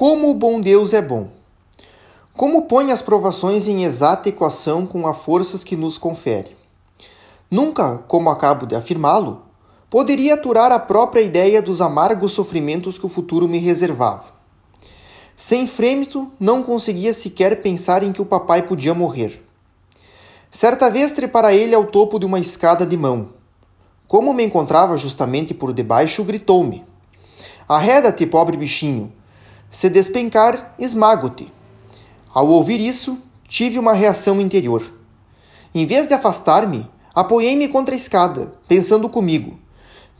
Como o bom Deus é bom. Como põe as provações em exata equação com as forças que nos confere. Nunca, como acabo de afirmá-lo, poderia aturar a própria ideia dos amargos sofrimentos que o futuro me reservava. Sem frêmito, não conseguia sequer pensar em que o papai podia morrer. Certa vez trepara ele ao topo de uma escada de mão. Como me encontrava justamente por debaixo, gritou-me: Arreda-te, pobre bichinho! Se despencar, esmago-te. Ao ouvir isso, tive uma reação interior. Em vez de afastar-me, apoiei-me contra a escada, pensando comigo: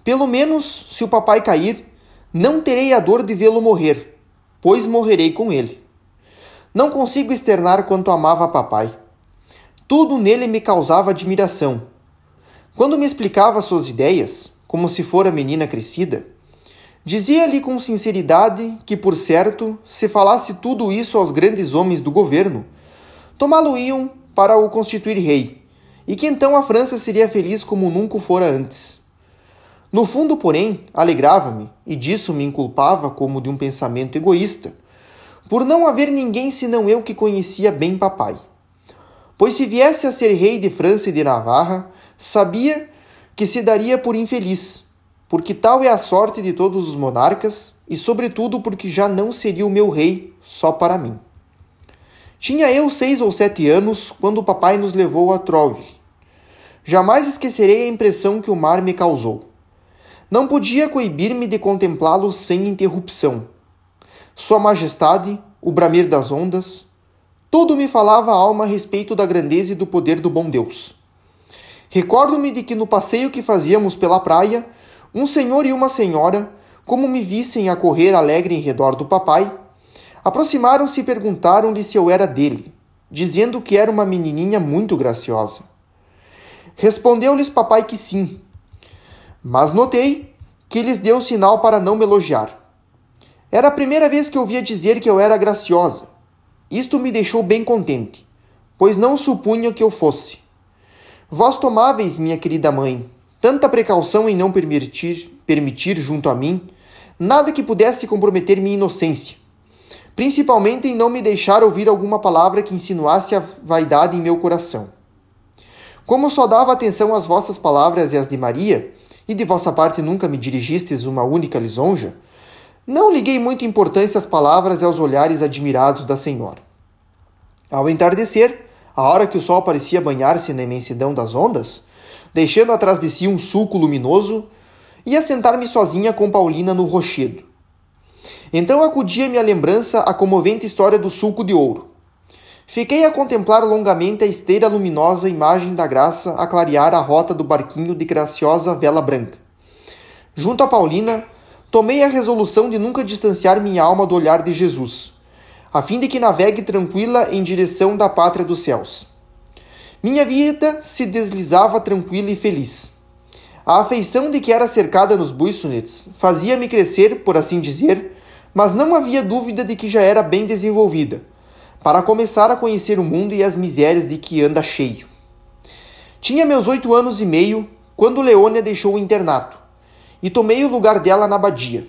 pelo menos, se o papai cair, não terei a dor de vê-lo morrer, pois morrerei com ele. Não consigo externar quanto amava papai. Tudo nele me causava admiração. Quando me explicava suas ideias, como se fora menina crescida, Dizia-lhe com sinceridade que, por certo, se falasse tudo isso aos grandes homens do governo, tomá-lo-iam para o constituir rei, e que então a França seria feliz como nunca fora antes. No fundo, porém, alegrava-me, e disso me inculpava como de um pensamento egoísta, por não haver ninguém senão eu que conhecia bem papai. Pois se viesse a ser rei de França e de Navarra, sabia que se daria por infeliz, porque tal é a sorte de todos os monarcas, e sobretudo porque já não seria o meu rei só para mim. Tinha eu seis ou sete anos quando o papai nos levou a Trove. Jamais esquecerei a impressão que o mar me causou. Não podia coibir-me de contemplá-lo sem interrupção. Sua Majestade, o bramer das ondas, tudo me falava a alma a respeito da grandeza e do poder do bom Deus. Recordo-me de que no passeio que fazíamos pela praia, um senhor e uma senhora, como me vissem a correr alegre em redor do papai, aproximaram-se e perguntaram-lhe se eu era dele, dizendo que era uma menininha muito graciosa. Respondeu-lhes papai que sim, mas notei que lhes deu sinal para não me elogiar. Era a primeira vez que ouvia dizer que eu era graciosa. Isto me deixou bem contente, pois não supunha que eu fosse. Vós tomáveis, minha querida mãe, tanta precaução em não permitir, permitir junto a mim nada que pudesse comprometer minha inocência, principalmente em não me deixar ouvir alguma palavra que insinuasse a vaidade em meu coração. Como só dava atenção às vossas palavras e às de Maria, e de vossa parte nunca me dirigistes uma única lisonja, não liguei muita importância às palavras e aos olhares admirados da senhora. Ao entardecer, a hora que o sol parecia banhar-se na imensidão das ondas, deixando atrás de si um sulco luminoso, ia sentar-me sozinha com Paulina no rochedo. Então acudia-me à lembrança a comovente história do sulco de ouro. Fiquei a contemplar longamente a esteira luminosa imagem da graça a clarear a rota do barquinho de graciosa vela branca. Junto a Paulina, tomei a resolução de nunca distanciar minha alma do olhar de Jesus, a fim de que navegue tranquila em direção da pátria dos céus. Minha vida se deslizava tranquila e feliz. A afeição de que era cercada nos buissonets fazia-me crescer, por assim dizer, mas não havia dúvida de que já era bem desenvolvida, para começar a conhecer o mundo e as misérias de que anda cheio. Tinha meus oito anos e meio quando Leônia deixou o internato, e tomei o lugar dela na abadia.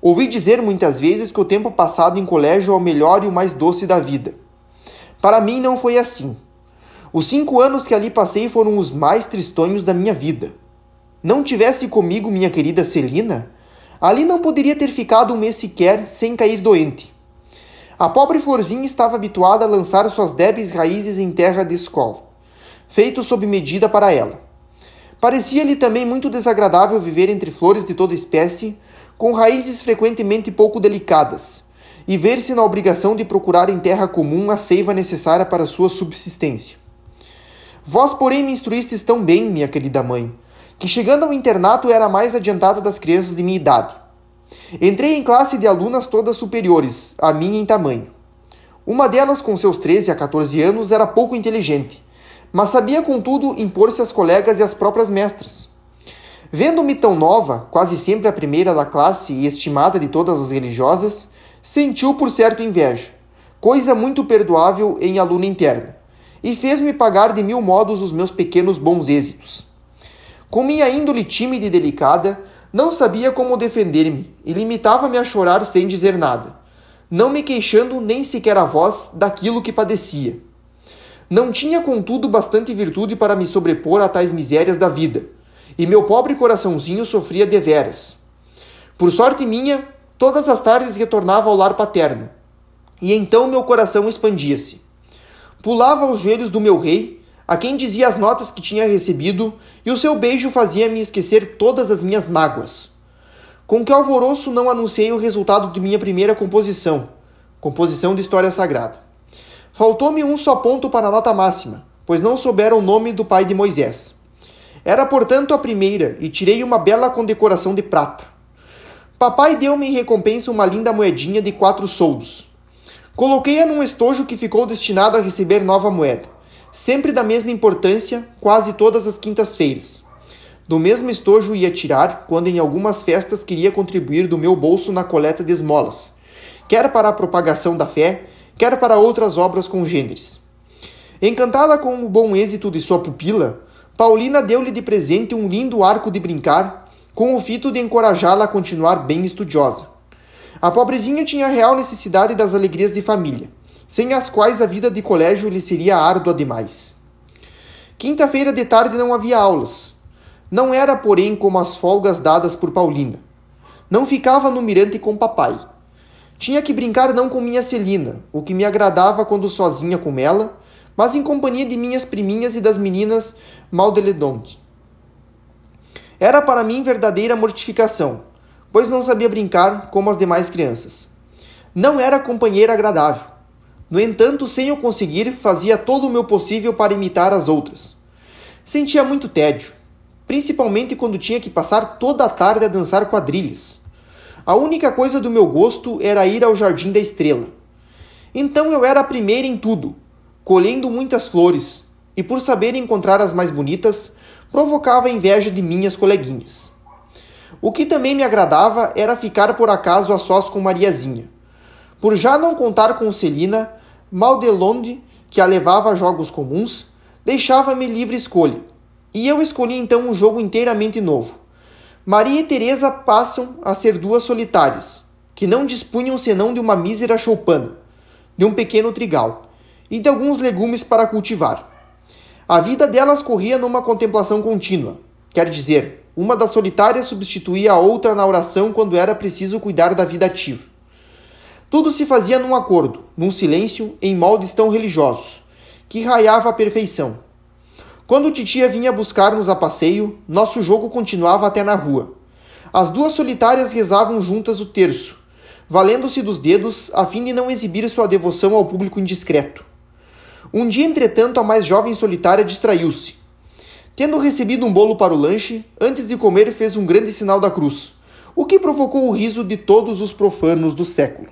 Ouvi dizer muitas vezes que o tempo passado em colégio é o melhor e o mais doce da vida. Para mim não foi assim. Os cinco anos que ali passei foram os mais tristonhos da minha vida. Não tivesse comigo minha querida Celina, ali não poderia ter ficado um mês sequer sem cair doente. A pobre florzinha estava habituada a lançar suas débeis raízes em terra de escola, feito sob medida para ela. Parecia-lhe também muito desagradável viver entre flores de toda espécie, com raízes frequentemente pouco delicadas, e ver-se na obrigação de procurar em terra comum a seiva necessária para sua subsistência. Vós, porém, me instruístes tão bem, minha querida mãe, que chegando ao internato era a mais adiantada das crianças de minha idade. Entrei em classe de alunas todas superiores, a mim em tamanho. Uma delas, com seus 13 a 14 anos, era pouco inteligente, mas sabia, contudo, impor-se às colegas e às próprias mestras. Vendo-me tão nova, quase sempre a primeira da classe e estimada de todas as religiosas, sentiu por certo inveja, coisa muito perdoável em aluna interna e fez-me pagar de mil modos os meus pequenos bons êxitos. Com minha índole tímida e delicada, não sabia como defender-me e limitava-me a chorar sem dizer nada, não me queixando nem sequer a voz daquilo que padecia. Não tinha, contudo, bastante virtude para me sobrepor a tais misérias da vida, e meu pobre coraçãozinho sofria deveras. Por sorte minha, todas as tardes retornava ao lar paterno, e então meu coração expandia-se. Pulava aos joelhos do meu rei, a quem dizia as notas que tinha recebido, e o seu beijo fazia-me esquecer todas as minhas mágoas. Com que alvoroço não anunciei o resultado de minha primeira composição, composição de história sagrada. Faltou-me um só ponto para a nota máxima, pois não souberam o nome do pai de Moisés. Era, portanto, a primeira, e tirei uma bela condecoração de prata. Papai deu-me em recompensa uma linda moedinha de quatro soldos. Coloquei-a num estojo que ficou destinado a receber nova moeda, sempre da mesma importância, quase todas as quintas-feiras. Do mesmo estojo ia tirar quando em algumas festas queria contribuir do meu bolso na coleta de esmolas, quer para a propagação da fé, quer para outras obras congêneres. Encantada com o bom êxito de sua pupila, Paulina deu-lhe de presente um lindo arco de brincar com o fito de encorajá-la a continuar bem estudiosa. A pobrezinha tinha real necessidade das alegrias de família, sem as quais a vida de colégio lhe seria árdua demais. Quinta-feira de tarde não havia aulas. Não era, porém, como as folgas dadas por Paulina. Não ficava no mirante com papai. Tinha que brincar não com minha Celina, o que me agradava quando sozinha com ela, mas em companhia de minhas priminhas e das meninas Maldeledonte. Era para mim verdadeira mortificação, pois não sabia brincar como as demais crianças. Não era companheira agradável. No entanto, sem eu conseguir, fazia todo o meu possível para imitar as outras. Sentia muito tédio, principalmente quando tinha que passar toda a tarde a dançar quadrilhas. A única coisa do meu gosto era ir ao Jardim da Estrela. Então eu era a primeira em tudo, colhendo muitas flores, e por saber encontrar as mais bonitas, provocava inveja de minhas coleguinhas. O que também me agradava era ficar por acaso a sós com Mariazinha. Por já não contar com Celina, Maldelonde, que a levava a jogos comuns, deixava-me livre escolha. E eu escolhi então um jogo inteiramente novo. Maria e Teresa passam a ser duas solitárias, que não dispunham senão de uma mísera choupana, de um pequeno trigal e de alguns legumes para cultivar. A vida delas corria numa contemplação contínua, quer dizer, uma das solitárias substituía a outra na oração quando era preciso cuidar da vida ativa. Tudo se fazia num acordo, num silêncio, em moldes tão religiosos, que raiava a perfeição. Quando titia vinha buscar-nos a passeio, nosso jogo continuava até na rua. As duas solitárias rezavam juntas o terço, valendo-se dos dedos a fim de não exibir sua devoção ao público indiscreto. Um dia, entretanto, a mais jovem solitária distraiu-se. Tendo recebido um bolo para o lanche, antes de comer fez um grande sinal da cruz, o que provocou o riso de todos os profanos do século.